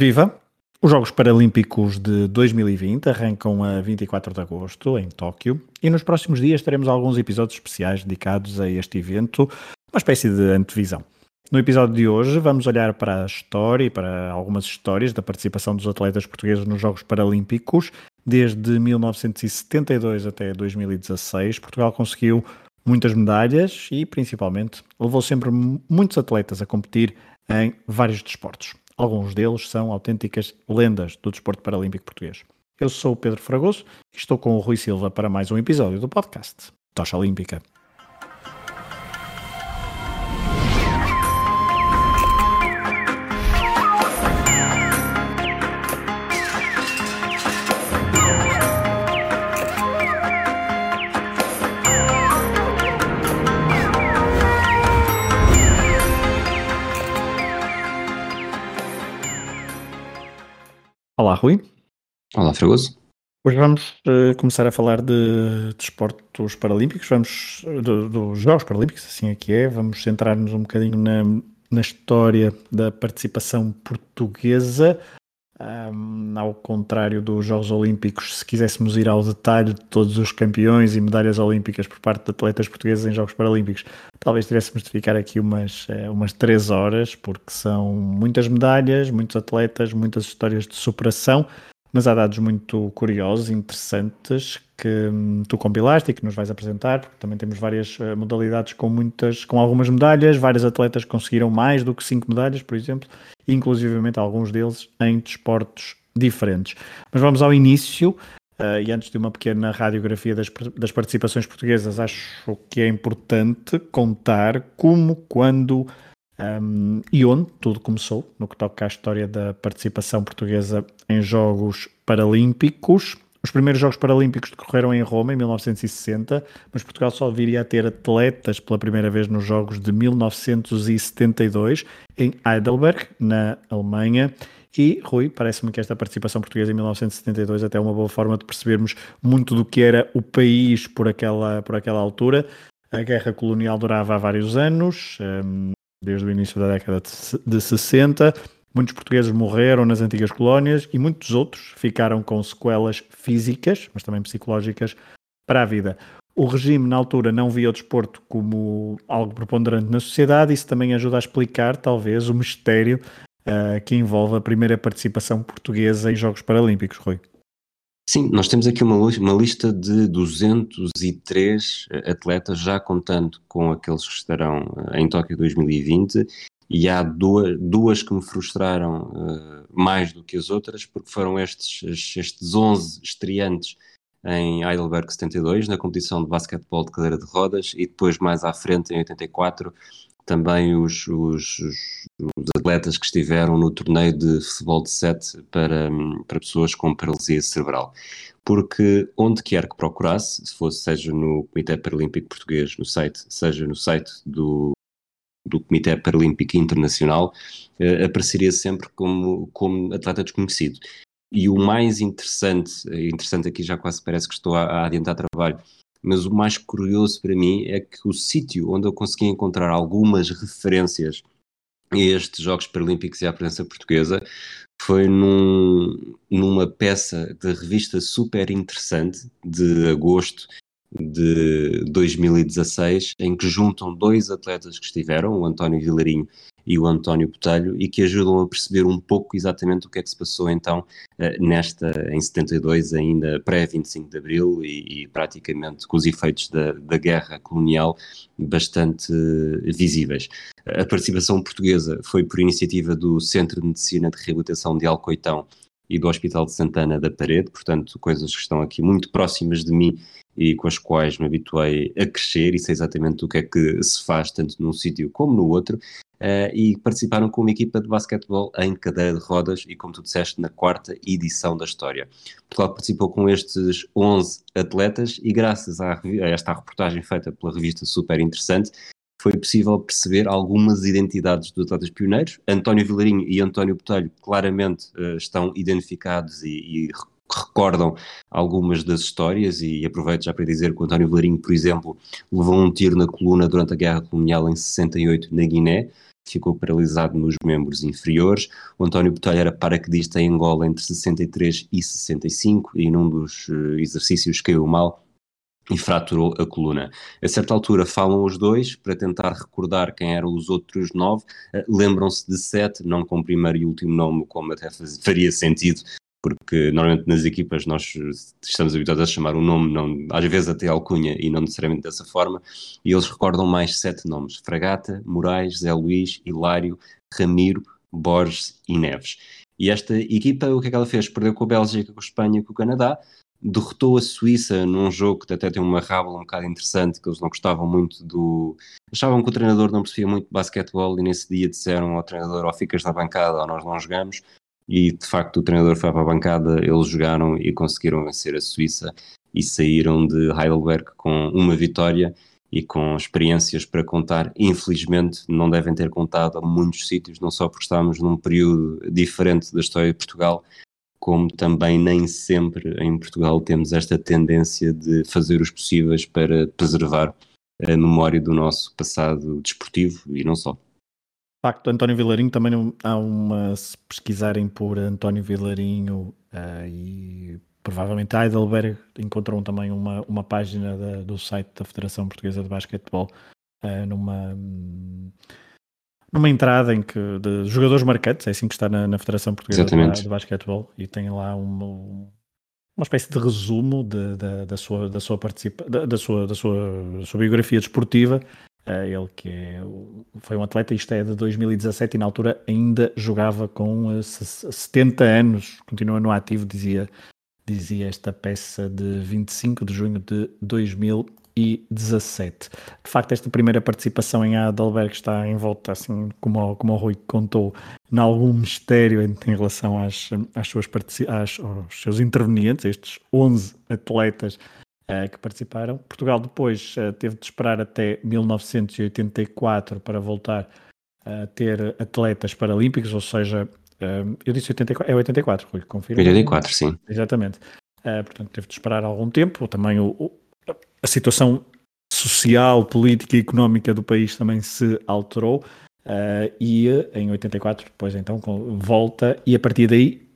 Viva! Os Jogos Paralímpicos de 2020 arrancam a 24 de agosto em Tóquio e nos próximos dias teremos alguns episódios especiais dedicados a este evento, uma espécie de antevisão. No episódio de hoje vamos olhar para a história e para algumas histórias da participação dos atletas portugueses nos Jogos Paralímpicos. Desde 1972 até 2016, Portugal conseguiu muitas medalhas e, principalmente, levou sempre muitos atletas a competir em vários desportos. Alguns deles são autênticas lendas do desporto paralímpico português. Eu sou o Pedro Fragoso e estou com o Rui Silva para mais um episódio do podcast Tocha Olímpica. Olá, Rui. Olá, Fragoso. Hoje vamos uh, começar a falar de desportos de paralímpicos, vamos dos Jogos Paralímpicos, assim é que é. Vamos centrar-nos um bocadinho na, na história da participação portuguesa. Um, ao contrário dos Jogos Olímpicos, se quiséssemos ir ao detalhe de todos os campeões e medalhas olímpicas por parte de atletas portugueses em Jogos Paralímpicos, talvez tivéssemos de ficar aqui umas, eh, umas três horas, porque são muitas medalhas, muitos atletas, muitas histórias de superação, mas há dados muito curiosos, interessantes, que hum, tu compilaste e que nos vais apresentar, porque também temos várias uh, modalidades com muitas, com algumas medalhas, vários atletas conseguiram mais do que cinco medalhas, por exemplo, inclusivamente alguns deles em desportos diferentes. Mas vamos ao início, uh, e antes de uma pequena radiografia das, das participações portuguesas, acho que é importante contar como, quando um, e onde tudo começou, no que toca à história da participação portuguesa em Jogos Paralímpicos. Os primeiros Jogos Paralímpicos decorreram em Roma em 1960, mas Portugal só viria a ter atletas pela primeira vez nos Jogos de 1972 em Heidelberg, na Alemanha. E, Rui, parece-me que esta participação portuguesa em 1972 até é uma boa forma de percebermos muito do que era o país por aquela, por aquela altura. A guerra colonial durava há vários anos, desde o início da década de 60. Muitos portugueses morreram nas antigas colónias e muitos outros ficaram com sequelas físicas, mas também psicológicas, para a vida. O regime, na altura, não via o desporto como algo preponderante na sociedade. Isso também ajuda a explicar, talvez, o mistério uh, que envolve a primeira participação portuguesa em Jogos Paralímpicos, Rui. Sim, nós temos aqui uma, uma, lista de 203 eh, atletas, já contando com aqueles que estarão eh, em Tóquio 2020, e há duas, duas que me frustraram uh, mais do que as outras, porque foram estes, estes 11 estreantes em Heidelberg 72, na competição de basquetebol de cadeira de rodas, e depois mais à frente, em 84, também os, os, os, atletas que estiveram no torneio de futebol de sete para, para pessoas com paralisia cerebral. Porque onde quer que procurasse, se fosse seja no Comitê Paralímpico Português, no site, seja no site do, do Comitê Paralímpico Internacional, eh, apareceria sempre como, como atleta desconhecido. E o mais interessante, interessante aqui já quase parece que estou a, a adiantar trabalho, mas o mais curioso para mim é que o sítio onde eu consegui encontrar algumas referências a estes Jogos Paralímpicos e à presença portuguesa foi num, numa peça de revista super interessante de agosto de 2016, em que juntam dois atletas que estiveram, o António Vilarinho e o António Botelho e que ajudam a perceber um pouco exatamente o que é que se passou então eh, nesta, em 72, ainda pré-25 de Abril e, e, praticamente com os efeitos da, da guerra colonial bastante visíveis. A participação portuguesa foi por iniciativa do Centro de Medicina de Reabilitação de Alcoitão e do Hospital de Santana da Parede, portanto, coisas que estão aqui muito próximas de mim e com as quais me habituei a crescer e sei exatamente o que é que se faz tanto num sítio como no outro uh, e participaram com uma equipa de basquetebol em cadeira de rodas e, como tu disseste, na quarta edição da história. Portugal participou com estes 11 atletas e, graças a, a esta reportagem feita pela revista Super Interessante, foi possível perceber algumas identidades dos atletas pioneiros. António Vilarinho e António Botelho claramente uh, estão identificados e, e, recordam algumas das histórias e aproveito já para dizer que o António Vilarinho, por exemplo, levou um tiro na coluna durante a Guerra Colonial em 68 na Guiné, ficou paralisado nos membros inferiores. O António Botelho era paraquedista em Angola entre 63 e 65 e num dos eh, exercícios caiu mal e fraturou a coluna. A certa altura falam os dois para tentar recordar quem eram os outros nove. Uh, Lembram-se de sete, não com o primeiro e último nome, como até faria sentido, porque normalmente nas equipas nós estamos habituados a chamar o nome, não, às vezes até alcunha, e não necessariamente dessa forma, e eles recordam mais sete nomes: Fragata, Moraes, Zé Luís, Hilário, Ramiro, Borges e Neves. E esta equipa, o que é que ela fez? Perdeu com a Bélgica, com a Espanha, com o Canadá, derrotou a Suíça num jogo que até tem uma rábula um bocado interessante, que eles não gostavam muito do... Achavam que o treinador não percebia muito de basquetebol e nesse dia disseram ao treinador ou ficas na bancada ou nós não jogamos e de facto o treinador foi para a bancada, eles jogaram e conseguiram vencer a Suíça e saíram de Heidelberg com uma vitória e com experiências para contar. Infelizmente não devem ter contado a muitos sítios, não só porque estamos num período diferente da história de Portugal, como também nem sempre em Portugal temos esta tendência de fazer os possíveis para preservar a memória do nosso passado desportivo e não só. De facto, António Vilarinho também há uma, se pesquisarem por António Vilarinho uh, e provavelmente Heidelberg encontram também uma, uma página da, do site da Federação Portuguesa de Basquetebol uh, numa numa entrada em que de jogadores marcantes, é assim que está na, na Federação Portuguesa de, de Basquetebol e tem lá uma, uma espécie de resumo de, de, da sua da sua participa da, da, sua da sua, da sua biografia desportiva. Ele que é, foi um atleta, isto é de 2017 e na altura ainda jogava com uh, eh, 70 anos, continua no ativo, dizia, dizia esta peça de 25 de junho de 2000 2017. De facto, esta primeira participação em Adalberg está em volta, assim como, como o Rui contou, em algum mistério em, em relação às, às suas às, aos seus intervenientes, estes 11 atletas que participaram. Portugal depois uh, teve de esperar até 1984 para voltar a ter atletas paralímpicos, ou seja, uh, eu disse 84, é 84, Rui, confirma. 84, sim. Exatamente. portanto, teve de esperar algum tempo. Também o, a situação social, política e económica do país também se alterou e em 84 depois então volta e a partir daí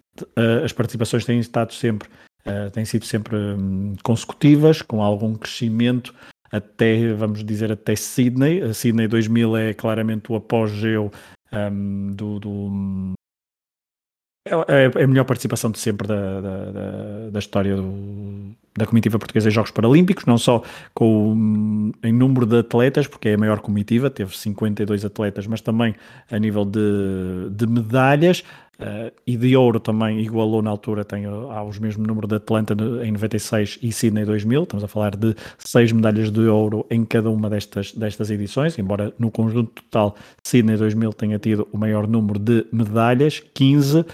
as participações têm estado sempre uh, têm sido sempre um, consecutivas com algum crescimento até vamos dizer até Sydney. A Sydney 2000 é claramente o apogeu um, do, do é, é, é a melhor participação de sempre da, da, da, da história do, da comitiva portuguesa em Jogos Paralímpicos, não só com em número de atletas, porque é a maior comitiva, teve 52 atletas, mas também a nível de, de medalhas. Uh, e de ouro também igualou na altura, tem aos mesmo número de Atlanta em 96 e Sydney 2000. Estamos a falar de seis medalhas de ouro em cada uma destas, destas edições, embora no conjunto total Sydney 2000 tenha tido o maior número de medalhas, 15.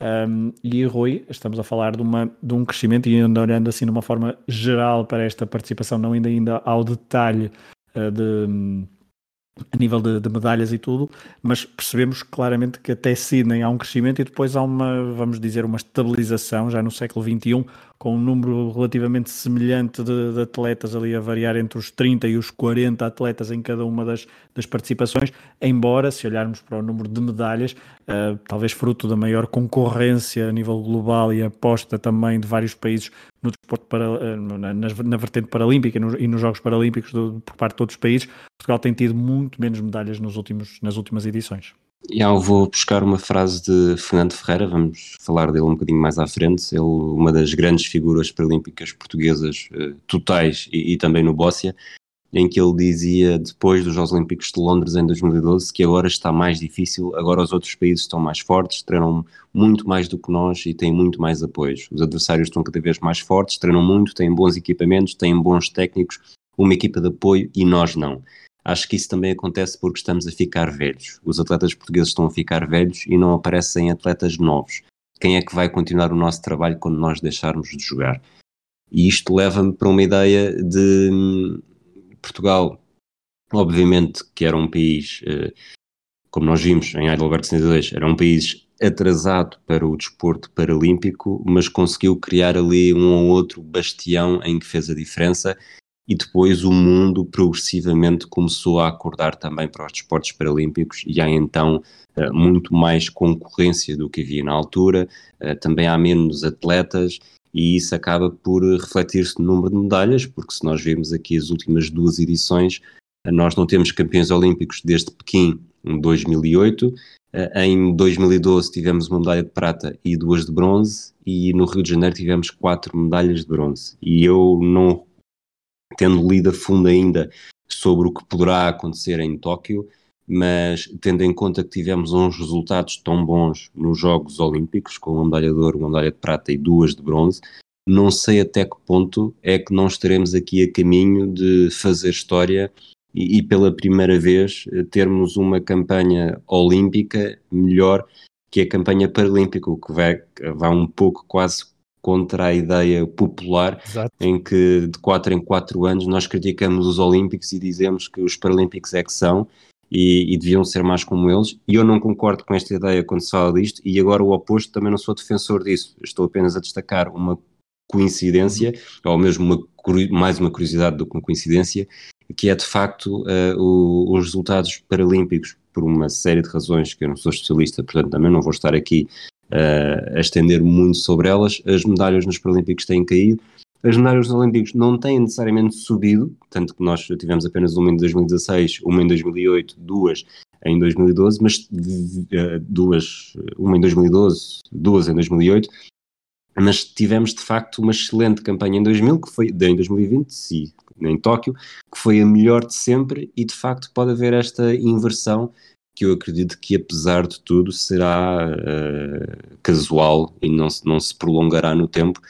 Um, e Rui, estamos a falar de, uma, de um crescimento e olhando assim de uma forma geral para esta participação, não ainda, ainda ao detalhe uh, de, a nível de, de, medalhas e tudo, mas percebemos claramente que até Sydney há um crescimento e depois há uma, vamos dizer, uma estabilização já no século XXI, com um número relativamente semelhante de, de, atletas ali a variar entre os 30 e os 40 atletas em cada uma das, das participações, embora se olharmos para o número de medalhas, uh, talvez fruto da maior concorrência a nível global e aposta também de vários países no desporto para, na, na, na, vertente paralímpica no, e nos Jogos Paralímpicos do, por parte de outros países, Portugal tem tido muito menos medalhas nos últimos, nas últimas edições. Eu vou buscar uma frase de Fernando Ferreira, vamos falar dele um bocadinho mais à frente. Ele, uma das grandes figuras paralímpicas portuguesas uh, totais e, e, também no Bóssia, em que ele dizia, depois dos Jogos Olímpicos de Londres em 2012, que agora está mais difícil, agora os outros países estão mais fortes, treinam muito mais do que nós e têm muito mais apoios. Os adversários estão cada vez mais fortes, treinam muito, têm bons equipamentos, têm bons técnicos, uma equipa de apoio e nós não. Acho que isso também acontece porque estamos a ficar velhos. Os atletas portugueses estão a ficar velhos e não aparecem atletas novos. Quem é que vai continuar o nosso trabalho quando nós deixarmos de jogar? E isto leva-me para uma ideia de hum, Portugal, obviamente que era um país, eh, como nós vimos em Heidelberg 72, era um país atrasado para o desporto paralímpico, mas conseguiu criar ali um ou outro bastião em que fez a diferença e depois o mundo progressivamente começou a acordar também para os desportos paralímpicos e há então uh, muito mais concorrência do que havia na altura, uh, também há menos atletas e isso acaba por refletir-se no número de medalhas, porque se nós vemos aqui as últimas duas edições, uh, nós não temos campeões olímpicos desde Pequim em 2008, em 2012 tivemos uma medalha de prata e duas de bronze, e no Rio de Janeiro tivemos quatro medalhas de bronze. E eu não tendo lido a fundo ainda sobre o que poderá acontecer em Tóquio, mas tendo em conta que tivemos uns resultados tão bons nos Jogos Olímpicos, com uma medalha de ouro, uma medalha de prata e duas de bronze, não sei até que ponto é que não estaremos aqui a caminho de fazer história e, e pela primeira vez termos uma campanha olímpica melhor que a campanha paralímpica, o que vai, vai um pouco quase contra a ideia popular Exato. em que de 4 em 4 anos nós criticamos os Olímpicos e dizemos que os Paralímpicos é que são e, e, deviam ser mais como eles. E eu não concordo com esta ideia quando se fala disto, e agora o oposto também não sou defensor disso. Estou apenas a destacar uma coincidência, ou mesmo uma, mais uma curiosidade do que uma coincidência, que é de facto uh, o, os resultados paralímpicos, por uma série de razões que eu não sou especialista, portanto também não vou estar aqui uh, a estender muito sobre elas. As medalhas nos Paralímpicos têm caído, as medalhas nos Olímpicos não têm necessariamente subido, tanto que nós tivemos apenas uma em 2016, uma em 2008, duas em 2012, mas uh, duas, uma em 2012, duas em 2008, mas tivemos de facto uma excelente campanha em 2000, que foi em 2020, sim, em Tóquio, que foi a melhor de sempre e de facto pode haver esta inversão que eu acredito que, apesar de tudo, será uh, casual e não se, não se prolongará no tempo,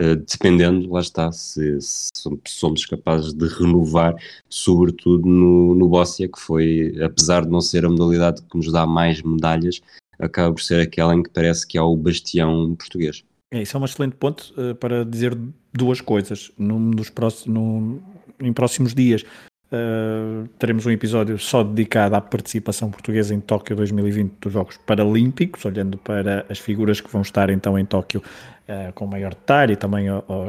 uh, dependendo, lá está, se, se, somos capazes de renovar, sobretudo no, no Bóssia, que foi, apesar de não ser a modalidade que nos dá mais medalhas, acaba por ser aquela em que parece que há o bastião português. É, isso é um excelente ponto uh, para dizer duas coisas. No, nos próximos, no, em próximos dias Uh, teremos um episódio só dedicado à participação portuguesa em Tóquio 2020 dos Jogos Paralímpicos, olhando para as figuras que vão estar então em Tóquio uh, com maior detalhe e também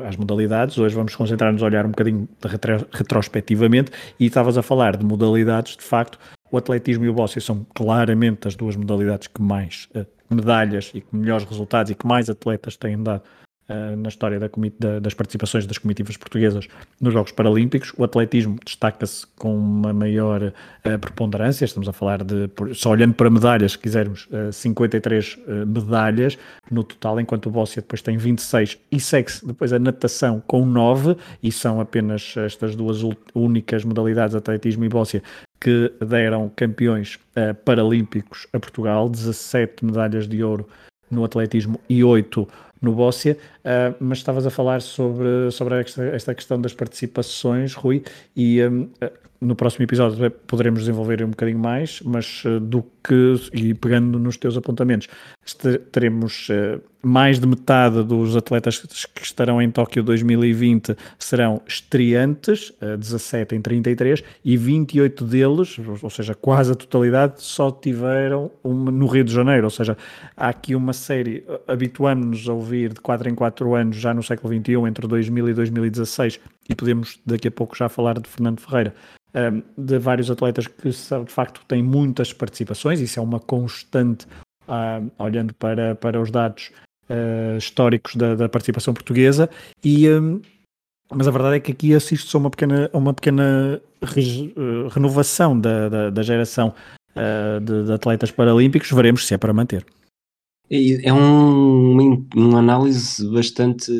as modalidades. Hoje vamos concentrar-nos a olhar um bocadinho retro retrospectivamente e estavas a falar de modalidades, de facto, o atletismo e o bóssia são claramente as duas modalidades que mais eh, medalhas e que melhores resultados e que mais atletas têm dado uh, na história da, da, das participações das comitivas portuguesas nos Jogos Paralímpicos. O atletismo destaca-se com uma maior uh, preponderância, estamos a falar de, só olhando para medalhas, se quisermos, uh, 53 medalhas. No total, enquanto o Bóssia depois tem 26 e segue-se depois a natação com 9, e são apenas estas duas únicas modalidades, atletismo e Bóssia, que deram campeões uh, paralímpicos a Portugal, 17 medalhas de ouro no atletismo e 8 no Bóssia, uh, mas estavas a falar sobre, sobre esta, esta, questão das participações, Rui, e um, no próximo episódio poderemos desenvolver um bocadinho mais, mas uh, do que, e pegando nos teus apontamentos, teremos uh, mais de metade dos atletas que estarão em Tóquio 2020 serão estreantes, uh, 17 em 33, e 28 deles, ou seja, quase a totalidade, só tiveram uma no Rio de Janeiro, ou seja, há aqui uma série, habituamos-nos a ouvir de 4 em 4 anos, já no século XXI, entre 2000 e 2016, e podemos daqui a pouco já falar de Fernando Ferreira, de vários atletas que de facto têm muitas participações, isso é uma constante uh, olhando para, para os dados uh, históricos da, da, participação portuguesa, e, um, mas a verdade é que aqui assiste-se a uma pequena, uma pequena re, uh, renovação da, da, da geração de, de atletas paralímpicos, veremos se é para manter. É um, uma, uma, análise bastante.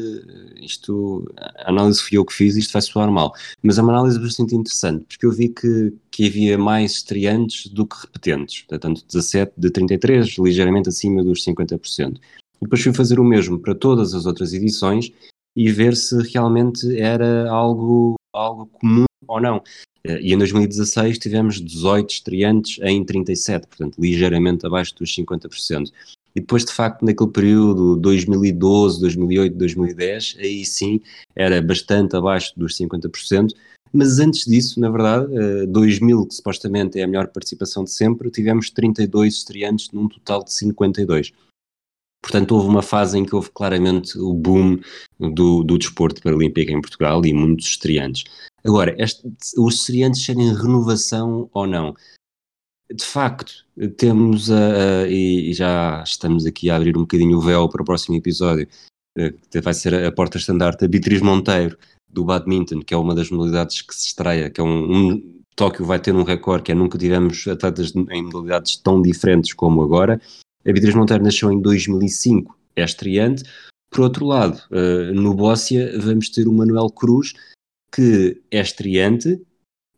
Isto, a análise fui eu que fiz, isto vai soar mal, mas é uma análise bastante interessante, porque eu vi que, que havia mais estreantes do que repetentes, portanto, 17 de 33, ligeiramente acima dos 50%. E depois fui fazer o mesmo para todas as outras edições e ver se realmente era algo, algo comum ou não. Eh, e em 2016 tivemos 18 estreantes em 37, portanto, ligeiramente abaixo dos 50%. E depois, de facto, naquele período 2012, 2008, 2010, aí sim era bastante abaixo dos 50%. Mas antes disso, na verdade, 2000, eh, que supostamente é a melhor participação de sempre, tivemos 32 estreantes num total de 52. Portanto, houve uma fase em que houve claramente o boom do, do desporto paralímpico em Portugal e muitos estreantes. Agora, este, os estreantes serem renovação ou não? De facto, temos a, a e, já estamos aqui a abrir um bocadinho o véu para o próximo episódio, eh, que vai ser a porta estandarte, a Beatriz Monteiro, do badminton, que é uma das modalidades que se estreia, que é um, um Tóquio vai ter um recorde que é nunca tivemos atletas em modalidades tão diferentes como agora. A Beatriz Monteiro nasceu em 2005, é estreante. Por outro lado, uh, no Bóssia vamos ter o Manuel Cruz, que é estreante,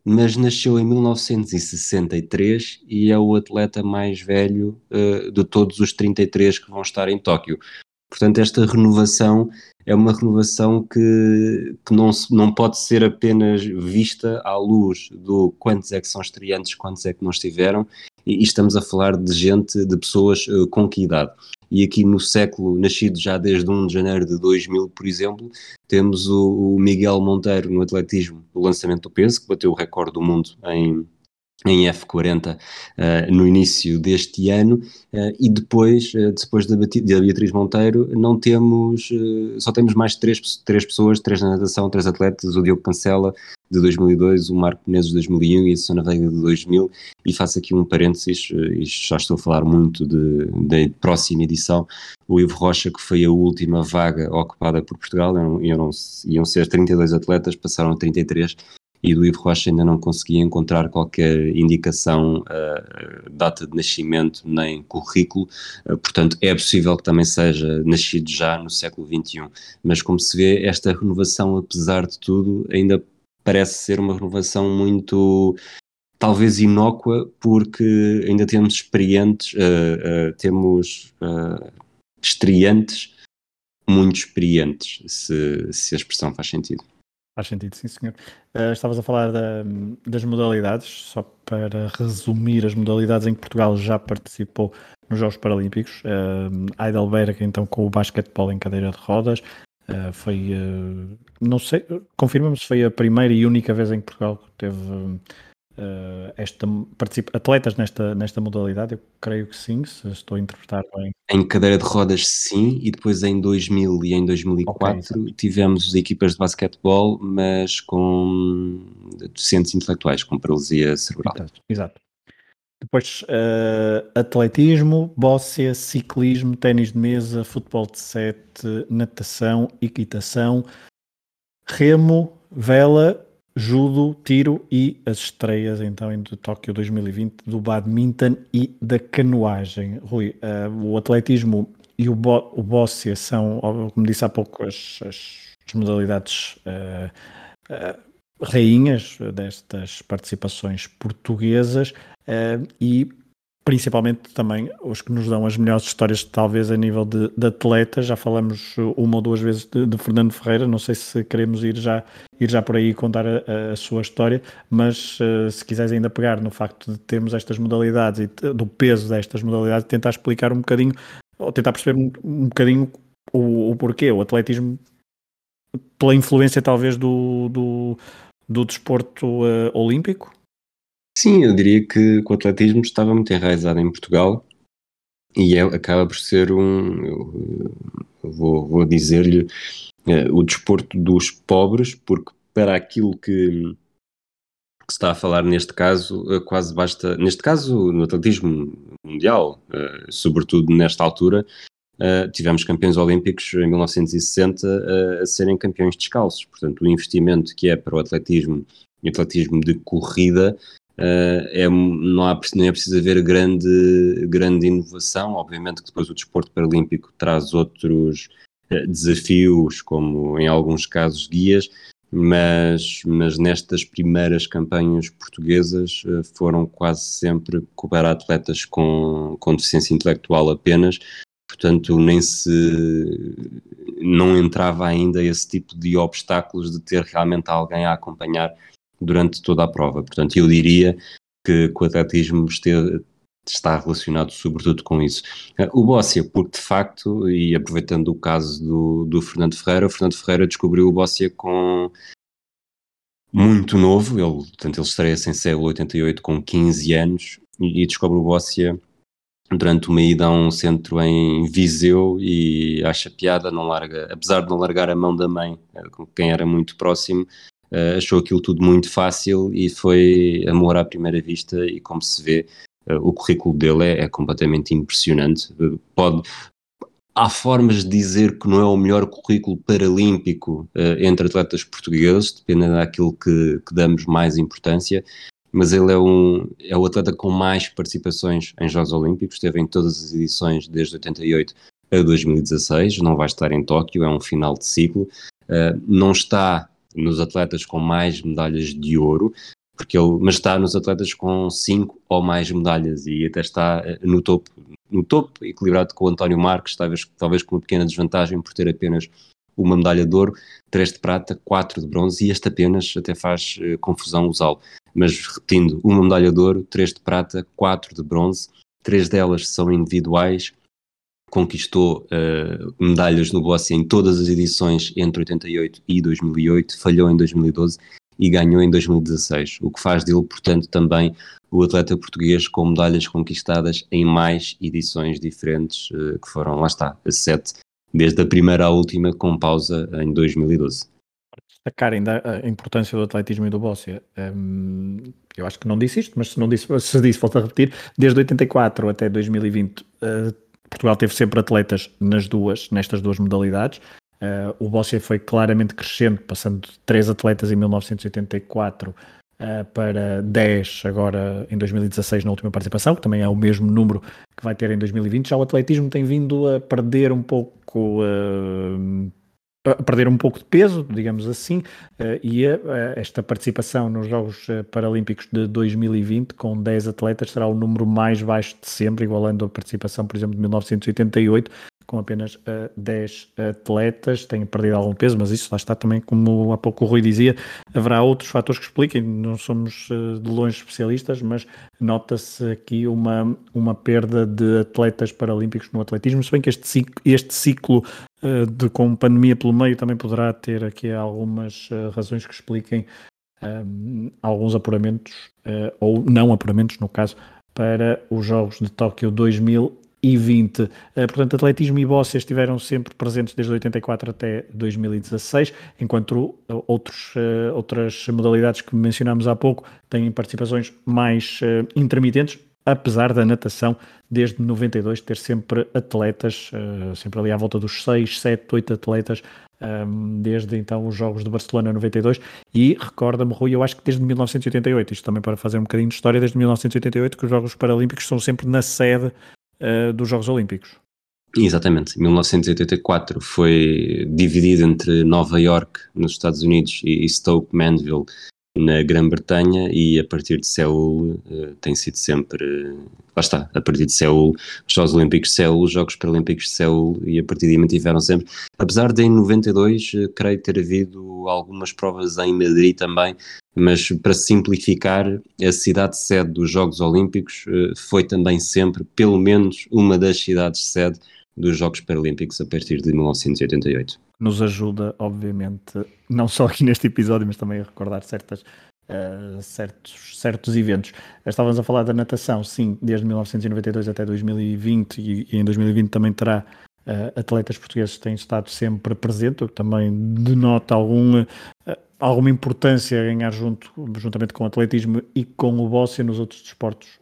mas nasceu em 1963 e é o atleta mais velho uh, de todos os 33 que vão estar em Tóquio. Portanto, esta renovação é uma renovação que, que não, se, não pode ser apenas vista à luz do quantos é que são estreantes, quantos é que não estiveram, e, e estamos a falar de gente, de pessoas uh, com que idade. E aqui no século, nascido já desde 1 de janeiro de 2000, por exemplo, temos o, o Miguel Monteiro no atletismo, o lançamento do peso, que bateu o recorde do mundo em em F40 uh, eh, no início deste ano. Uh, e depois, uh, depois da, Beatriz Monteiro, não temos, só temos mais três, três pessoas, três na natação, três atletas, o Diogo Cancela de 2002, o Marco Menezes de 2001 e a Susana Veiga de 2000 e faço aqui um parênteses, isto já estou a falar muito da próxima edição, o Ivo Rocha, que foi a última vaga ocupada por Portugal, eram, eram, iam ser 32 atletas, passaram a 33 e do Ivo Rocha ainda não conseguia encontrar qualquer indicação, uh, data de nascimento nem currículo, uh, portanto é possível que também seja nascido já no século XXI, mas como se vê, esta renovação, apesar de tudo, ainda parece ser uma renovação muito talvez inócua, porque ainda temos experientes, uh, uh, temos uh, estreantes muito experientes, se, se a expressão faz sentido. Faz sentido, sim, senhor. Uh, estavas a falar da, das modalidades, só para resumir as modalidades em que Portugal já participou nos Jogos Paralímpicos. Uh, Heidelberg, então, com o basquetebol em cadeira de rodas. Uh, foi, uh, não sei, confirma-me se foi a primeira e única vez em que Portugal teve uh, esta, atletas nesta, nesta modalidade? Eu creio que sim, se estou a interpretar bem. Em cadeira de rodas, sim, e depois em 2000 e em 2004 okay, tivemos equipas de basquetebol, mas com deficientes intelectuais, com paralisia cerebral. Exato. exato. Depois, uh, atletismo, bóssia, ciclismo, ténis de mesa, futebol de sete, natação, equitação, remo, vela, judo, tiro e as estreias então em Tóquio 2020 do badminton e da canoagem. Rui, uh, o atletismo e o, bo o bóssia são, como disse há pouco, as, as, modalidades uh, rainhas destas participações portuguesas e principalmente também os que nos dão as melhores histórias, talvez a nível de, de atletas. Já falamos uma ou duas vezes de, de, Fernando Ferreira, não sei se queremos ir já, ir já por aí contar a, a, sua história, mas se quiseres ainda pegar no facto de termos estas modalidades e do peso destas modalidades, tentar explicar um bocadinho, ou tentar perceber um, um bocadinho o, o porquê, o atletismo, pela influência talvez do, do, do desporto uh, olímpico, Sim, eu diria que, o atletismo estava muito enraizado em Portugal e é, acaba por ser um, eu, eu vou, vou dizer-lhe, uh, o desporto dos pobres, porque para aquilo que, que se está a falar neste caso, quase basta, neste caso no atletismo mundial, sobretudo nesta altura, tivemos campeões olímpicos em 1960 a serem campeões descalços, portanto o investimento que é para o atletismo e atletismo de corrida Uh, é, não, há, não é preciso haver grande, grande inovação. Obviamente que depois o desporto paralímpico traz outros uh, desafios, como em alguns casos guias, mas, mas nestas primeiras campanhas portuguesas uh, foram quase sempre cobrar atletas com, com deficiência intelectual apenas, portanto nem se não entrava ainda esse tipo de obstáculos de ter realmente alguém a acompanhar durante toda a prova. Portanto, eu diria que, o atletismo está relacionado sobretudo com isso. Eh, o Bóssia, porque de facto, e aproveitando o caso do, do Fernando Ferreira, o Fernando Ferreira descobriu o Bóssia com muito novo, ele, portanto ele estreia-se em célula 88 com 15 anos e, e descobre o Bóssia durante uma ida a um centro em Viseu e acha piada, não larga, apesar de não largar a mão da mãe, eh, com quem era muito próximo, uh, achou aquilo tudo muito fácil e foi amor à primeira vista e como se vê, uh, o currículo dele é, é completamente impressionante. pode, há formas de dizer que não é o melhor currículo paralímpico entre atletas portugueses, dependendo daquilo que, que damos mais importância, mas ele é, um, é o atleta com mais participações em Jogos Olímpicos, esteve em todas as edições desde 88 a 2016, não vai estar em Tóquio, é um final de ciclo, uh, não está nos atletas com mais medalhas de ouro, porque ele, mas está nos atletas com cinco ou mais medalhas e até está eh, no topo, no topo equilibrado com o António Marques, talvez, talvez com uma pequena desvantagem por ter apenas uma medalha de ouro, três de prata, quatro de bronze, e este apenas até faz uh, confusão usá-lo. Mas repetindo, uma medalha de ouro, três de prata, quatro de bronze, três delas são individuais, conquistou uh, medalhas no Bossia em todas as edições entre 88 e 2008, falhou em 2012 e ganhou em 2016, o que faz dele, portanto, também o atleta português com medalhas conquistadas em mais edições diferentes, uh, que foram, lá está, a sete, desde a primeira à última, com pausa em 2012 destacar ainda a importância do atletismo e do Bóssia. Um, eu acho que não disse isto, mas se não disse, se disse, volto a repetir, desde 84 até 2020, uh, Portugal teve sempre atletas nas duas, nestas duas modalidades. Uh, o Bóssia foi claramente crescendo, passando de 3 atletas em 1984 uh, para 10 agora em 2016 na última participação, que também é o mesmo número que vai ter em 2020. Já o atletismo tem vindo a perder um pouco a perder um pouco de peso, digamos assim, eh, e esta participação nos Jogos eh, Paralímpicos de 2020, com 10 atletas, será o número mais baixo de sempre, igualando a participação, por exemplo, de 1988, com apenas uh, eh, 10 atletas, tem perdido algum peso, mas isso lá está também, como há pouco o Rui dizia, haverá outros fatores que expliquem, não somos uh, de longe especialistas, mas nota-se aqui uma, uma perda de atletas paralímpicos no atletismo, se bem que este ciclo, este ciclo uh, de, com pandemia pelo meio também poderá ter aqui algumas razões que expliquem alguns apuramentos, ou não apuramentos no caso, para os Jogos de Tóquio 2000 e 20. Eh, portanto, atletismo e boxe estiveram sempre presentes desde 84 até 2016, enquanto outros, eh, outras modalidades que mencionámos há pouco têm participações mais eh, intermitentes, apesar da natação desde 92 ter sempre atletas, sempre ali à volta dos 6, 7, 8 atletas, desde então os Jogos de Barcelona 92 e recorda-me Rui, eu acho que desde 1988, isto também para fazer um bocadinho de história, desde 1988 que os Jogos Paralímpicos são sempre na sede uh, dos Jogos Olímpicos. Exatamente. 1984 foi dividido entre Nova York, nos Estados Unidos, e Stoke Mandeville, na Grã-Bretanha, e a partir de Seul uh, tem sido sempre. lá está, a partir de Seul, os Jogos Olímpicos de Seul, os Jogos Paralímpicos de Seul, e a partir daí mantiveram sempre. Apesar de em 92, uh, creio ter havido algumas provas em Madrid também, mas para simplificar, a cidade sede dos Jogos Olímpicos eh, foi também sempre, pelo menos, uma das cidades sede dos Jogos Paralímpicos a partir de 1988. Nos ajuda, obviamente, não só aqui neste episódio, mas também a recordar certas, uh, certos, certos eventos. Estávamos a falar da natação, sim, desde 1992 até 2020, e, e em 2020 também terá uh, atletas portugueses têm estado sempre presente, o que também denota algum. Uh, alguma importância a ganhar junto, juntamente com o atletismo e com o bóssia nos outros desportos.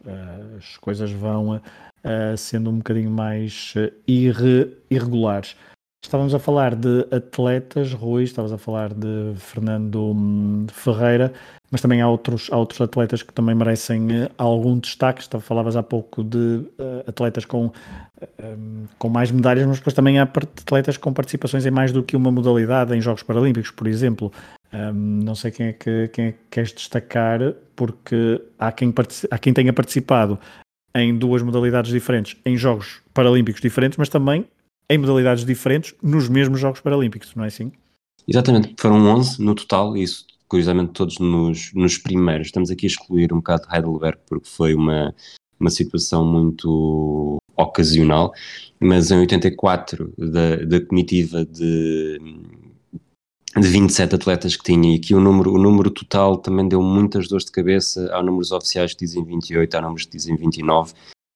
As coisas vão uh, sendo um bocadinho mais uh, irre, irregulares. Estávamos a falar de atletas, Rui, estavas a falar de Fernando hum, Ferreira, mas também há outros, há outros atletas que também merecem algum destaque. Falavas há pouco de atletas com, um, com mais medalhas, mas depois também há atletas com participações em mais do que uma modalidade, em Jogos Paralímpicos, por exemplo. Um, não sei quem é, que, quem é que queres destacar, porque há quem, há quem tenha participado em duas modalidades diferentes, em Jogos Paralímpicos diferentes, mas também em modalidades diferentes nos mesmos Jogos Paralímpicos, não é assim? Exatamente, foram 11 no total, isso curiosamente todos nos, nos primeiros. Estamos aqui a excluir um bocado Heidelberg porque foi uma, uma situação muito ocasional, mas em 84 da, da comitiva de de 27 atletas que tinha, e aqui o número, o número total também deu muitas dores de cabeça. Há números oficiais que dizem 28, há números que dizem 29. Uh,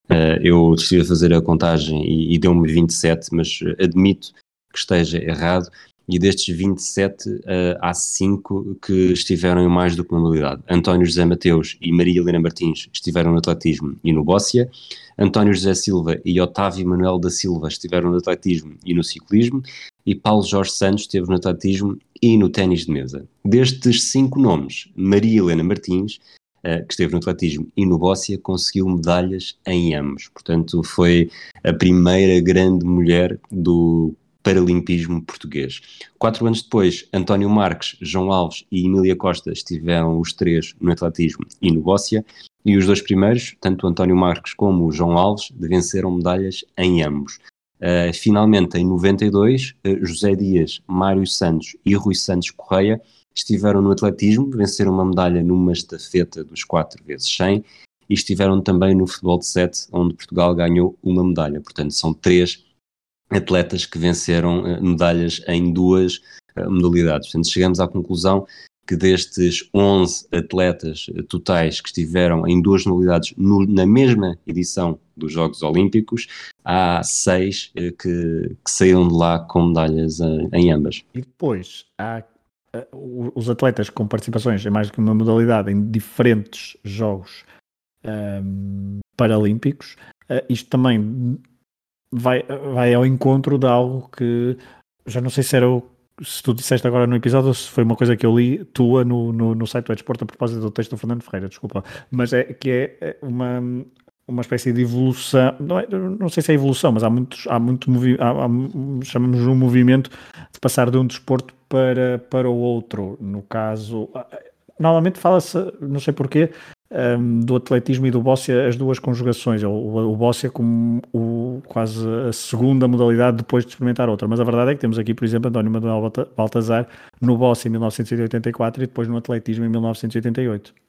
eh, eu decidi fazer a contagem e, e deu-me 27, mas admito que esteja errado. e destes 27 uh, eh, há 5 que estiveram em mais do que modalidade. António José Mateus e Maria Helena Martins estiveram no atletismo e no bóssia, António José Silva e Otávio Manuel da Silva estiveram no atletismo e no ciclismo, e Paulo Jorge Santos esteve no atletismo e no ténis de mesa. Destes cinco nomes, Maria Helena Martins, uh, que esteve no atletismo e no bóssia, conseguiu medalhas em ambos. Portanto, foi a primeira grande mulher do paralimpismo português. Quatro anos depois, António Marques, João Alves e Emília Costa estiveram os três no atletismo e no bóssia, e os dois primeiros, tanto António Marques como o João Alves, venceram medalhas em ambos. Uh, finalmente, em 92, uh, eh, José Dias, Mário Santos e Rui Santos Correia estiveram no atletismo, venceram uma medalha numa estafeta dos 4 vezes 100 e estiveram também no futebol de 7, onde Portugal ganhou uma medalha. Portanto, são três atletas que venceram uh, medalhas em duas modalidades. Portanto, chegamos à conclusão que destes 11 atletas totais que estiveram em duas modalidades no, na mesma edição dos Jogos Olímpicos, há seis eh, que, que saíram de lá com medalhas em, ambas. E depois há uh, os atletas com participações em mais que uma modalidade em diferentes Jogos um, ehm, Paralímpicos. Uh, isto também vai, vai ao encontro de algo que já não sei se era o se tu disseste agora no episódio, se foi uma coisa que eu li tua no, no, no site do Edesporto a propósito do texto do Fernando Ferreira, desculpa, mas é que é, é uma, uma espécie de evolução, não, é, não sei se é evolução, mas há muitos, há muito há, chamamos um movimento de passar de um desporto para, para o outro. No caso, normalmente fala-se, não sei porquê, um, do atletismo e do bóssia as duas conjugações, o, o bóssia como o, quase a segunda modalidade depois de experimentar outra, mas a verdade é que temos aqui, por exemplo, António Manuel Baltazar no bóssia em 1984 e depois no atletismo em 1988.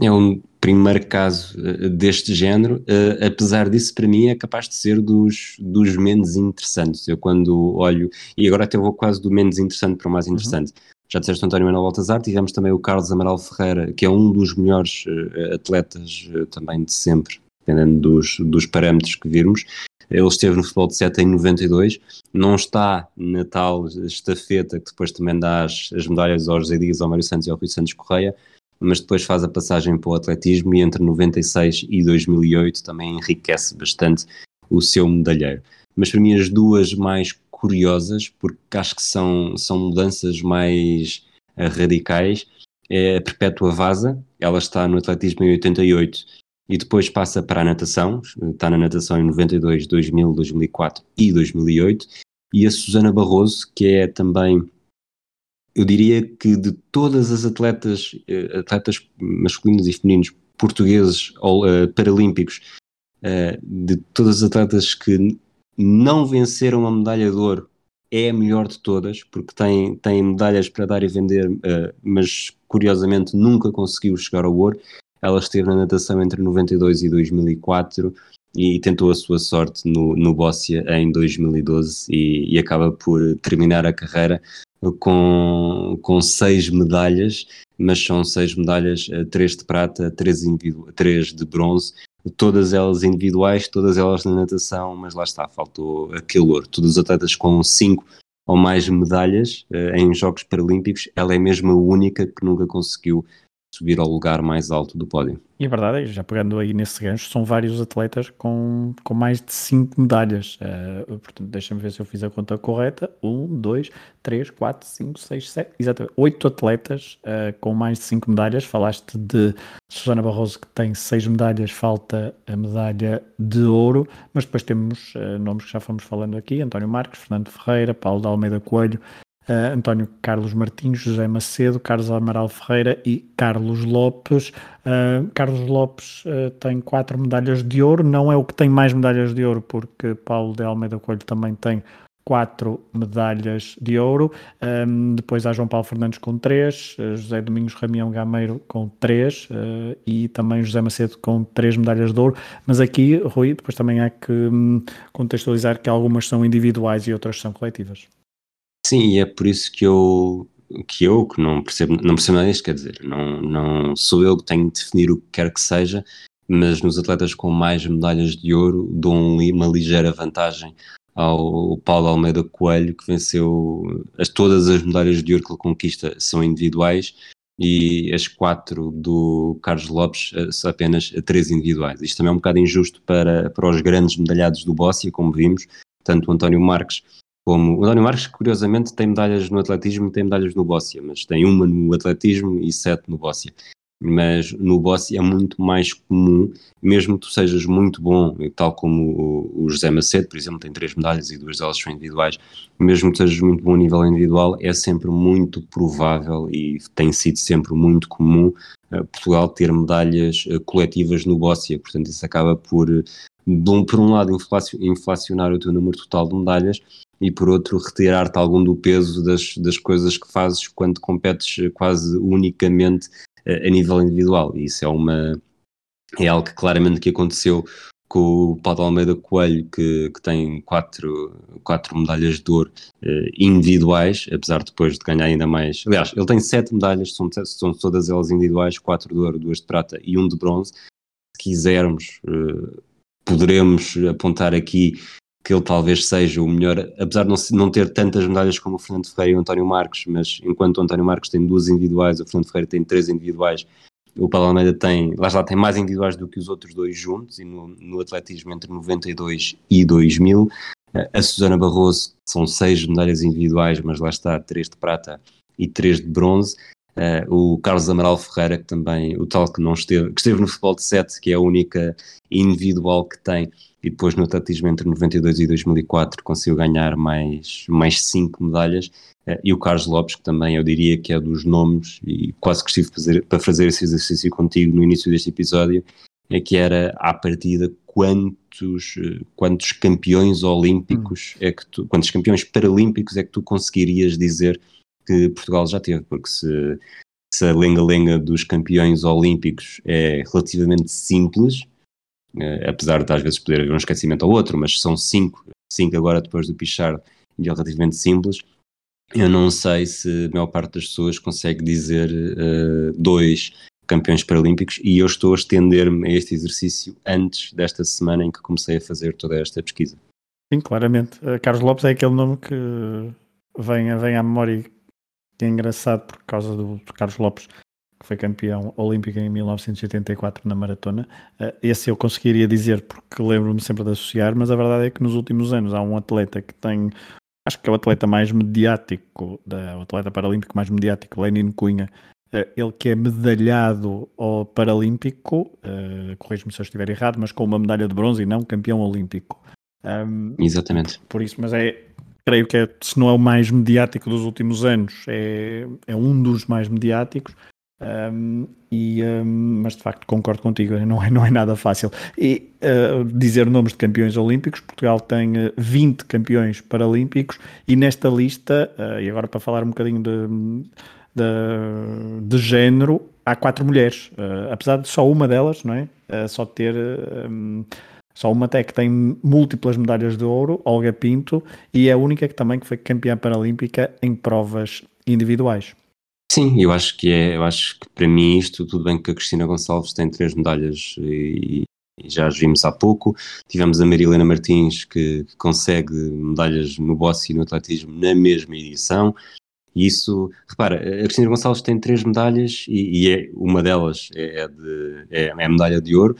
É um primeiro caso uh, deste género, uh, apesar disso, para mim é capaz de ser dos, dos menos interessantes. Eu, quando olho, e agora até vou quase do menos interessante para o mais uhum. interessante. Uhum já disseste António Manuel Baltazar, tivemos também o Carlos Amaral Ferreira, que é um dos melhores uh, atletas uh, também de sempre, dependendo dos, dos parâmetros que virmos. Ele esteve no futebol de 7 em 92, não está na tal estafeta que depois também dá as, as medalhas aos José Dias, ao Mário Santos e ao Rui Santos Correia, mas depois faz a passagem para o atletismo e entre 96 e 2008 também enriquece bastante o seu medalheiro. Mas para mim as duas mais curiosas, porque acho que são, são mudanças mais uh, radicais. É a Perpétua Vaza, ela está no atletismo em 88 e depois passa para a natação, está na natação em 92, 2000, 2004 e 2008. E a Susana Barroso, que é também, eu diria que de todas as atletas, eh, atletas masculinos e femininos portugueses ou uh, paralímpicos, uh, de todas as atletas que não vencer uma medalha de ouro é a melhor de todas, porque tem, tem medalhas para dar e vender, uh, mas curiosamente nunca conseguiu chegar ao ouro. Ela esteve na natação entre 92 e 2004 e tentou a sua sorte no, no Bóssia em 2012 e, e acaba por terminar a carreira com, com seis medalhas, mas são seis medalhas, eh, três de prata, três, três de bronze todas elas individuais, todas elas na natação, mas lá está, faltou aquele ouro. Todos os atletas com cinco ou mais medalhas uh, em Jogos Paralímpicos, ela é mesmo a única que nunca conseguiu subir ao lugar mais alto do pódio. E a verdade é, já pegando aí nesse gancho, são vários atletas com, com mais de 5 medalhas. Uh, portanto, deixa-me ver se eu fiz a conta correta. 1, 2, 3, 4, 5, 6, 7, exatamente. 8 atletas uh, com mais de 5 medalhas. Falaste de Susana Barroso, que tem 6 medalhas, falta a medalha de ouro, mas depois temos uh, nomes que já fomos falando aqui: António Marques, Fernando Ferreira, Paulo de Almeida Coelho, Uh, António Carlos Martins, José Macedo, Carlos Amaral Ferreira e Carlos Lopes. Uh, Carlos Lopes uh, tem quatro medalhas de ouro, não é o que tem mais medalhas de ouro, porque Paulo de Almeida Coelho também tem quatro medalhas de ouro. Um, depois há João Paulo Fernandes com três, José Domingos Ramião Gameiro com três e também José Macedo com três medalhas de ouro. Mas aqui, Rui, depois também há que um, contextualizar que algumas são individuais e outras são coletivas. Sim, e é por isso que eu, que eu, que não percebo, não percebo nada disto, quer dizer, não, não sou eu que tenho de definir o que quer que seja, mas nos atletas com mais medalhas de ouro dou uma ligeira vantagem ao Paulo Almeida Coelho, que venceu as, todas as medalhas de ouro que ele conquista são individuais e as quatro do Carlos Lopes são apenas três individuais. Isto também é um bocado injusto para, para os grandes medalhados do Bóssia, como vimos, tanto o António Marques como o António Marques, curiosamente, tem medalhas no atletismo e tem medalhas no Bóssia, mas tem uma no atletismo e sete no Bóssia mas no boss é muito mais comum, mesmo que tu sejas muito bom, tal como o, José Macedo, por exemplo, tem três medalhas e duas delas são individuais, mesmo que sejas muito bom a nível individual, é sempre muito provável e tem sido sempre muito comum uh, Portugal ter medalhas uh, coletivas no Bóssia, portanto isso acaba por, um, por um lado, inflacionar o teu número total de medalhas e por outro retirar-te algum do peso das, das coisas que fazes quando competes quase unicamente a nível individual. E isso é uma é algo que claramente que aconteceu com o Paulo Almeida Coelho, que, que tem quatro, quatro medalhas de ouro eh, individuais, apesar de depois de ganhar ainda mais. Aliás, ele tem sete medalhas, são, são todas elas individuais, quatro de ouro, duas de prata e um de bronze. Se quisermos, eh, poderemos apontar aqui que ele talvez seja o melhor, apesar de não, não, ter tantas medalhas como o Fernando Ferreira e o António Marques, mas enquanto o António Marques tem duas individuais, o Fernando Ferreira tem três individuais, o Paulo Almeida tem, lá está, tem mais individuais do que os outros dois juntos, e no, no atletismo entre 92 e 2000. A Susana Barroso são seis medalhas individuais, mas lá está, três de prata e três de bronze. Uh, o Carlos Amaral Ferreira, que também, o tal que não esteve, que esteve no futebol de sete, que é a única individual que tem, e depois no atletismo entre 92 e 2004 conseguiu ganhar mais, mais cinco medalhas. Uh, e o Carlos Lopes, que também eu diria que é dos nomes, e quase que estive fazer, para fazer esse exercício contigo no início deste episódio, é que era à partida quantos, eh, quantos campeões olímpicos hum. é que tu, quantos campeões paralímpicos é que tu conseguirias dizer que Portugal já teve, porque se, se a lenga-lenga dos campeões olímpicos é relativamente simples, eh, apesar de às vezes poder haver um esquecimento ao outro, mas são cinco, cinco agora depois do Pichard e é relativamente simples. Eu não sei se a maior parte das pessoas consegue dizer uh, dois campeões paralímpicos e eu estou a estender-me a este exercício antes desta semana em que comecei a fazer toda esta pesquisa. Sim, claramente. Uh, Carlos Lopes é aquele nome que vem, vem à memória que é engraçado por causa do Carlos Lopes que foi campeão olímpico em 1984 na maratona. Uh, esse eu conseguiria dizer porque lembro-me sempre de associar, mas a verdade é que nos últimos anos há um atleta que tem, acho que é o atleta mais mediático, da, o atleta paralímpico mais mediático, Lenin Cunha, uh, ele que é medalhado ao paralímpico, uh, corrijo-me se eu estiver errado, mas com uma medalha de bronze e não campeão olímpico. Um, Exatamente. Por isso, mas é, creio que é, se não é o mais mediático dos últimos anos, é, é um dos mais mediáticos. Um, e, um, mas de facto concordo contigo, não é, não é nada fácil. E uh, dizer nomes de campeões olímpicos, Portugal tem uh, 20 campeões paralímpicos e nesta lista, uh, e agora para falar um bocadinho de, de, de género, há quatro mulheres, apesar de só uma delas, não é? Só ter. Um, só uma até que tem múltiplas medalhas de ouro, Olga Pinto, e é a única que também foi campeã paralímpica em provas individuais. Sim, eu acho que é, eu acho que para mim isto, tudo bem que a Cristina Gonçalves tem três medalhas e, e já as vimos há pouco, tivemos a Marilena Martins que, que consegue medalhas no boxe e no atletismo na mesma edição, e isso, repara, a Cristina Gonçalves tem três medalhas e, e é, uma delas é, é, de, é, é a medalha de ouro,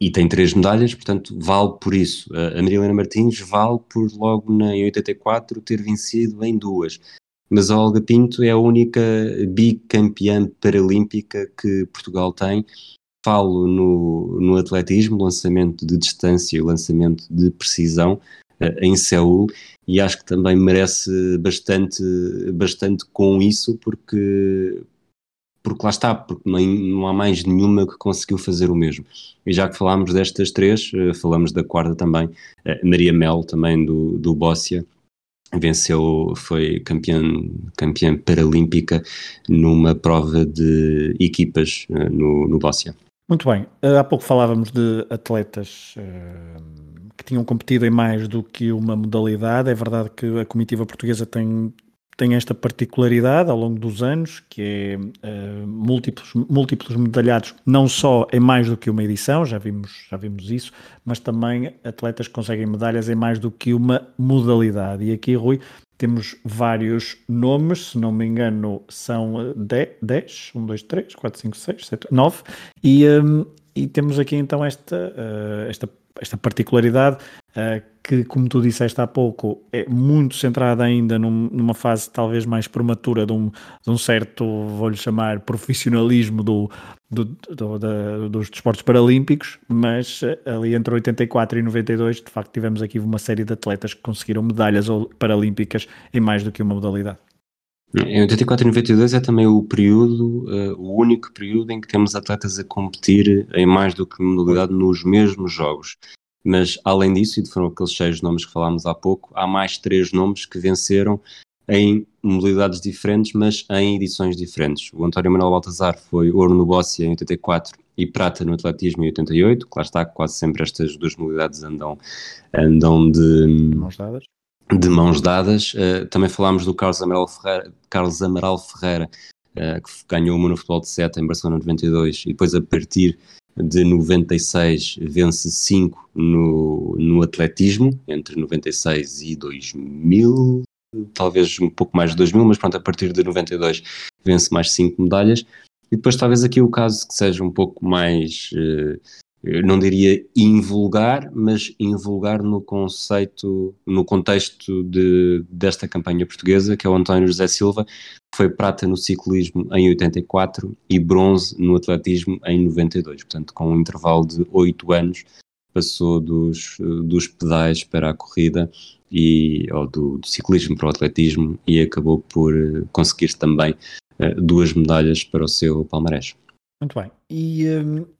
e tem três medalhas, portanto vale por isso. A Marilena Martins vale por logo na, em 84 ter vencido em duas mas a Olga Pinto é a única bicampeã paralímpica que Portugal tem. Falo no, no atletismo, lançamento de distância e lançamento de precisão uh, em Seul, e acho que também merece bastante, bastante com isso, porque, porque lá está, porque não, há mais nenhuma que conseguiu fazer o mesmo. E já que falámos destas três, uh, falamos da quarta também, uh, Maria Mel, também do, do Bóssia, venceu, foi campeã, campeã paralímpica numa prova de equipas uh, no, no Bóssia. Muito bem, uh, há pouco falávamos de atletas uh, que tinham competido em mais do que uma modalidade. É verdade que a comitiva portuguesa tem tem esta particularidade ao longo dos anos, que é uh, múltiplos, múltiplos medalhados, não só em mais do que uma edição, já vimos, já vimos isso, mas também atletas que conseguem medalhas em mais do que uma modalidade. E aqui, Rui, temos vários nomes, se não me engano, são 10, 1, 2, 3, 4, 5, 6, 7, 9, e, temos aqui então esta, uh, esta, esta particularidade que, como tu disseste há pouco, é muito centrada ainda num, numa fase talvez mais prematura de um, de um certo, vou-lhe chamar, profissionalismo do, do, do, da, dos desportos paralímpicos, mas eh, ali entre 84 e 92, de facto, tivemos aqui uma série de atletas que conseguiram medalhas paralímpicas em mais do que uma modalidade. Em 84 e 92 é também o período, uh, o único período em que temos atletas a competir em mais do que modalidade nos mesmos jogos. Mas além disso, e foram aqueles seis nomes que falámos há pouco, há mais três nomes que venceram em modalidades diferentes, mas em edições diferentes. O António Manuel Baltazar foi ouro no Bóssia em 84 e prata no atletismo em 88. Claro está, quase sempre estas duas modalidades andam, andam de mãos dadas. De mãos dadas. Uh, também falámos do Carlos Amaral Ferreira, Carlos Amaral Ferreira uh, que ganhou uma no futebol de seta em Barcelona 92 e depois a partir de 96 vence 5 no, no atletismo, entre 96 e 2000, talvez um pouco mais de 2000, mas pronto, a partir de 92 vence mais 5 medalhas. E depois talvez aqui o caso que seja um pouco mais, eh, não diria invulgar, mas invulgar no conceito, no contexto de, desta campanha portuguesa, que é o António José Silva, foi prata no ciclismo em 84 e bronze no atletismo em 92. Portanto, com um intervalo de 8 anos, passou dos, dos pedais para a corrida e, ou do, do ciclismo para o atletismo e acabou por eh, conseguir também uh, duas medalhas para o seu palmarés. Muito bem. E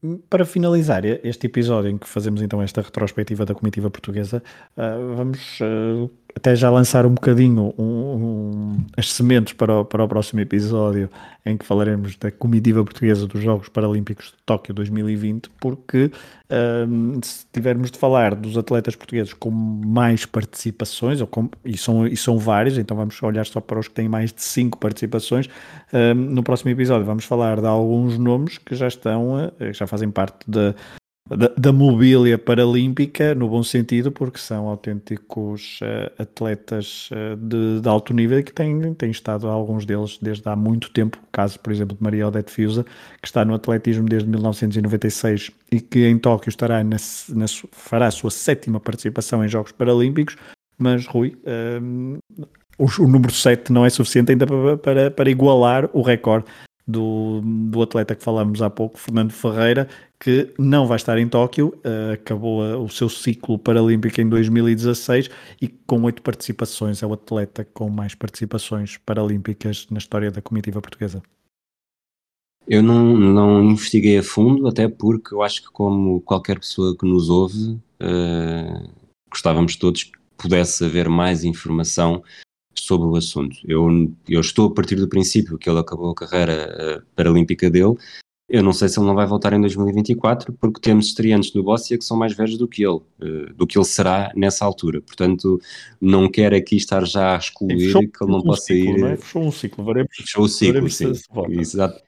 um, para finalizar este episódio em que fazemos então esta retrospectiva da comitiva portuguesa, uh, vamos uh, até já lançar um bocadinho um, um, as sementes para o, para o próximo episódio em que falaremos da comitiva portuguesa dos Jogos Paralímpicos de Tóquio 2020, porque um, se tivermos de falar dos atletas portugueses com mais participações, ou com, e, são, e são vários, então vamos olhar só para os que têm mais de 5 participações, um, no próximo episódio vamos falar de alguns nomes que já estão, já fazem parte da da, da, mobília paralímpica, no bom sentido, porque são autênticos uh, atletas uh, de, de, alto nível que têm, têm estado, alguns deles, desde há muito tempo. O caso, por exemplo, de Maria Odete Fiusa, que está no atletismo desde 1996 e que em Tóquio estará na, na, fará a sua sétima participação em Jogos Paralímpicos. Mas, Rui, eh, o, o, número 7 não é suficiente ainda para, para, para igualar o recorde do, do atleta que falamos há pouco, Fernando Ferreira, que não vai estar em Tóquio, uh, acabou uh, o seu ciclo paralímpico em 2016 e com oito participações, é o atleta com mais participações paralímpicas na história da comitiva portuguesa. Eu não, não investiguei a fundo, até porque eu acho que, como qualquer pessoa que nos ouve, uh, gostávamos todos que pudesse haver mais informação sobre o assunto. Eu, eu estou a partir do princípio que ele acabou a carreira uh, paralímpica dele. Eu não sei se ele não vai voltar em 2024, porque temos estreantes no Bóssia que são mais velhos do que ele, uh, do que ele será nessa altura. Portanto, não quero aqui estar já a excluir que ele não um possa ciclo, ir. Não é? Fechou um ciclo, veremos. Fechou o ciclo, sim. Exato.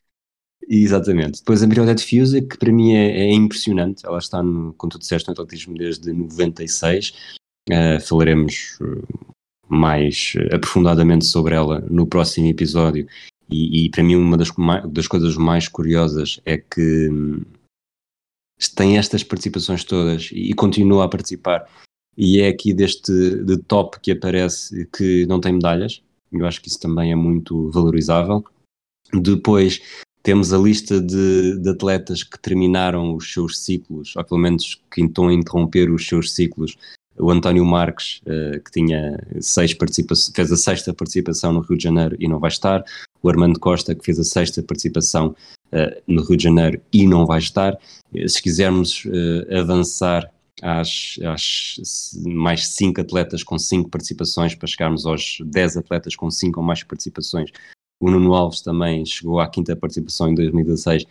Exatamente. Depois a Miriodete Fiusa, que para mim é, é impressionante, ela está, no, como tu disseste, no atletismo desde 96. Uh, eh, falaremos mais eh, aprofundadamente sobre ela no próximo episódio. E, e para mim, uma das, das, coisas mais curiosas é que hum, tem estas participações todas e, e continua a participar. E é aqui deste de top que aparece que não tem medalhas. Eu acho que isso também é muito valorizável. Depois temos a lista de, de, atletas que terminaram os seus ciclos, ou pelo menos que estão a interromper os seus ciclos o António Marques, uh, que tinha seis participações, fez a sexta participação no Rio de Janeiro e não vai estar, o Armando Costa, que fez a sexta participação uh, no Rio de Janeiro e não vai estar. Uh, se quisermos avançar às, às, mais cinco atletas com cinco participações, para chegarmos aos dez atletas com cinco ou mais participações, o Nuno Alves também chegou à quinta participação em 2016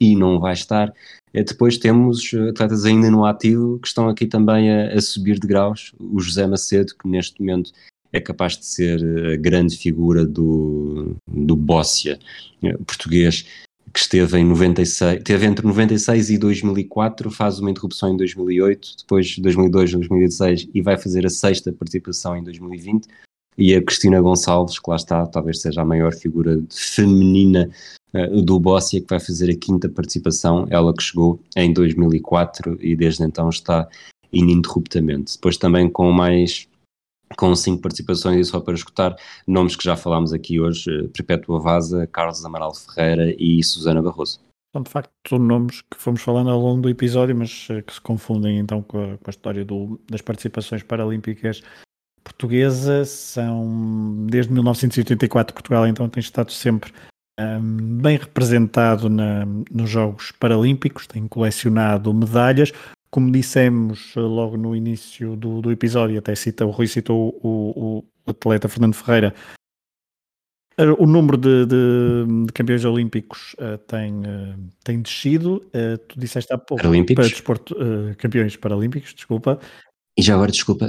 e não vai estar. Eh, depois temos eh, atletas ainda no ativo que estão aqui também a, a subir de graus. O José Macedo, que neste momento é capaz de ser a grande figura do, do Bóssia português que esteve em 96, teve entre 96 e 2004, faz uma interrupção em 2008, depois 2002, 2016 e vai fazer a sexta participação em 2020. E a Cristina Gonçalves, que lá está, talvez seja a maior figura feminina uh, do Bóssia, que vai fazer a quinta participação, ela que chegou em 2004 e desde então está ininterruptamente. Depois também com mais com cinco participações e só para escutar nomes que já falámos aqui hoje, eh, Perpétua Vaza, Carlos Amaral Ferreira e Susana Barroso. São de facto nomes que fomos falando ao longo do episódio, mas eh, que se confundem então com a, com a história do, das participações paralímpicas portuguesas. São desde 1984 Portugal então tem estado sempre um, bem representado na, nos Jogos Paralímpicos, tem colecionado medalhas como dissemos eh, logo no início do, do episódio, até cita, o Rui citou o, o atleta Fernando Ferreira, eh, o número de, de, de campeões olímpicos uh, tem, uh, tem descido. Uh, tu disseste há pouco para desporto, campeões paralímpicos, desculpa. E já agora, desculpa,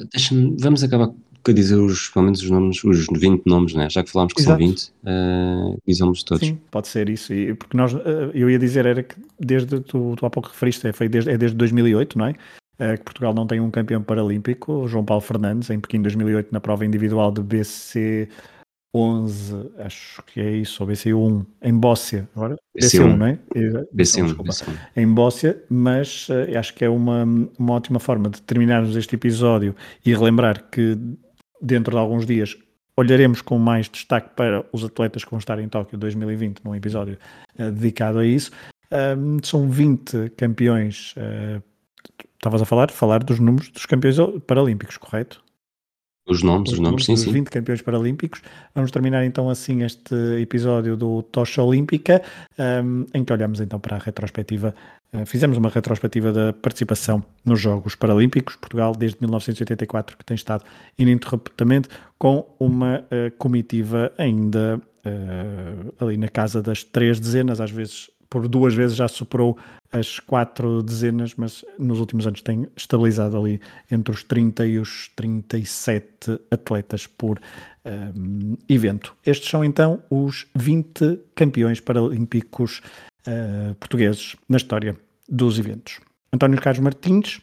vamos acabar a dizer os, pelo menos os nomes, os 20 nomes, né? já que falámos que Exato. são 20, uh, dizemos todos. Sim, pode ser isso, e, porque nós, uh, eu ia dizer, era que desde, tu, tu há pouco referiste, é, foi desde, é desde 2008, não é? Uh, que Portugal não tem um campeão paralímpico, João Paulo Fernandes, em Pequim 2008, na prova individual de BC 11, acho que é isso, ou BC1, em Bóssia, agora? BC1, BC1 não é? BC1, então, BC1. Em Bóssia, mas uh, acho que é uma, uma ótima forma de terminarmos este episódio e relembrar que dentro de alguns dias olharemos com mais destaque para os atletas que vão estar em Tóquio 2020, num episódio uh, dedicado a isso. Um, são 20 campeões. Uh, estavas a falar? Falar dos números dos campeões paralímpicos, correto? Os nomes, os, os nomes, sim, sim. 20 campeões paralímpicos. Vamos terminar então assim este episódio do Tocha Olímpica, um, em que olhamos então para a retrospectiva. Uh, fizemos uma retrospectiva da participação nos Jogos Paralímpicos, Portugal desde 1984, que tem estado ininterruptamente com uma uh, comitiva ainda uh, ali na casa das três dezenas, às vezes por duas vezes já superou as quatro dezenas, mas nos últimos anos tem estabilizado ali entre os 30 e os 37 atletas por um, evento. Estes são então os 20 campeões paralímpicos uh, portugueses na história dos eventos. António Carlos Martins,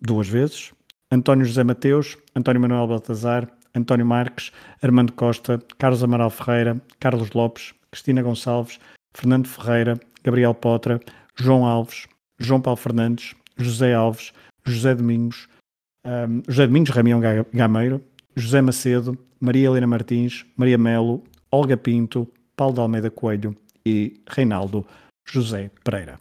duas vezes. António José Mateus, António Manuel Baltazar, António Marques, Armando Costa, Carlos Amaral Ferreira, Carlos Lopes, Cristina Gonçalves, Fernando Ferreira, Gabriel Potra, João Alves, João Paulo Fernandes, José Alves, José Domingos, um, José Domingos Ramião Gameiro, José Macedo, Maria Helena Martins, Maria Melo, Olga Pinto, Paulo de Almeida Coelho e Reinaldo José Pereira.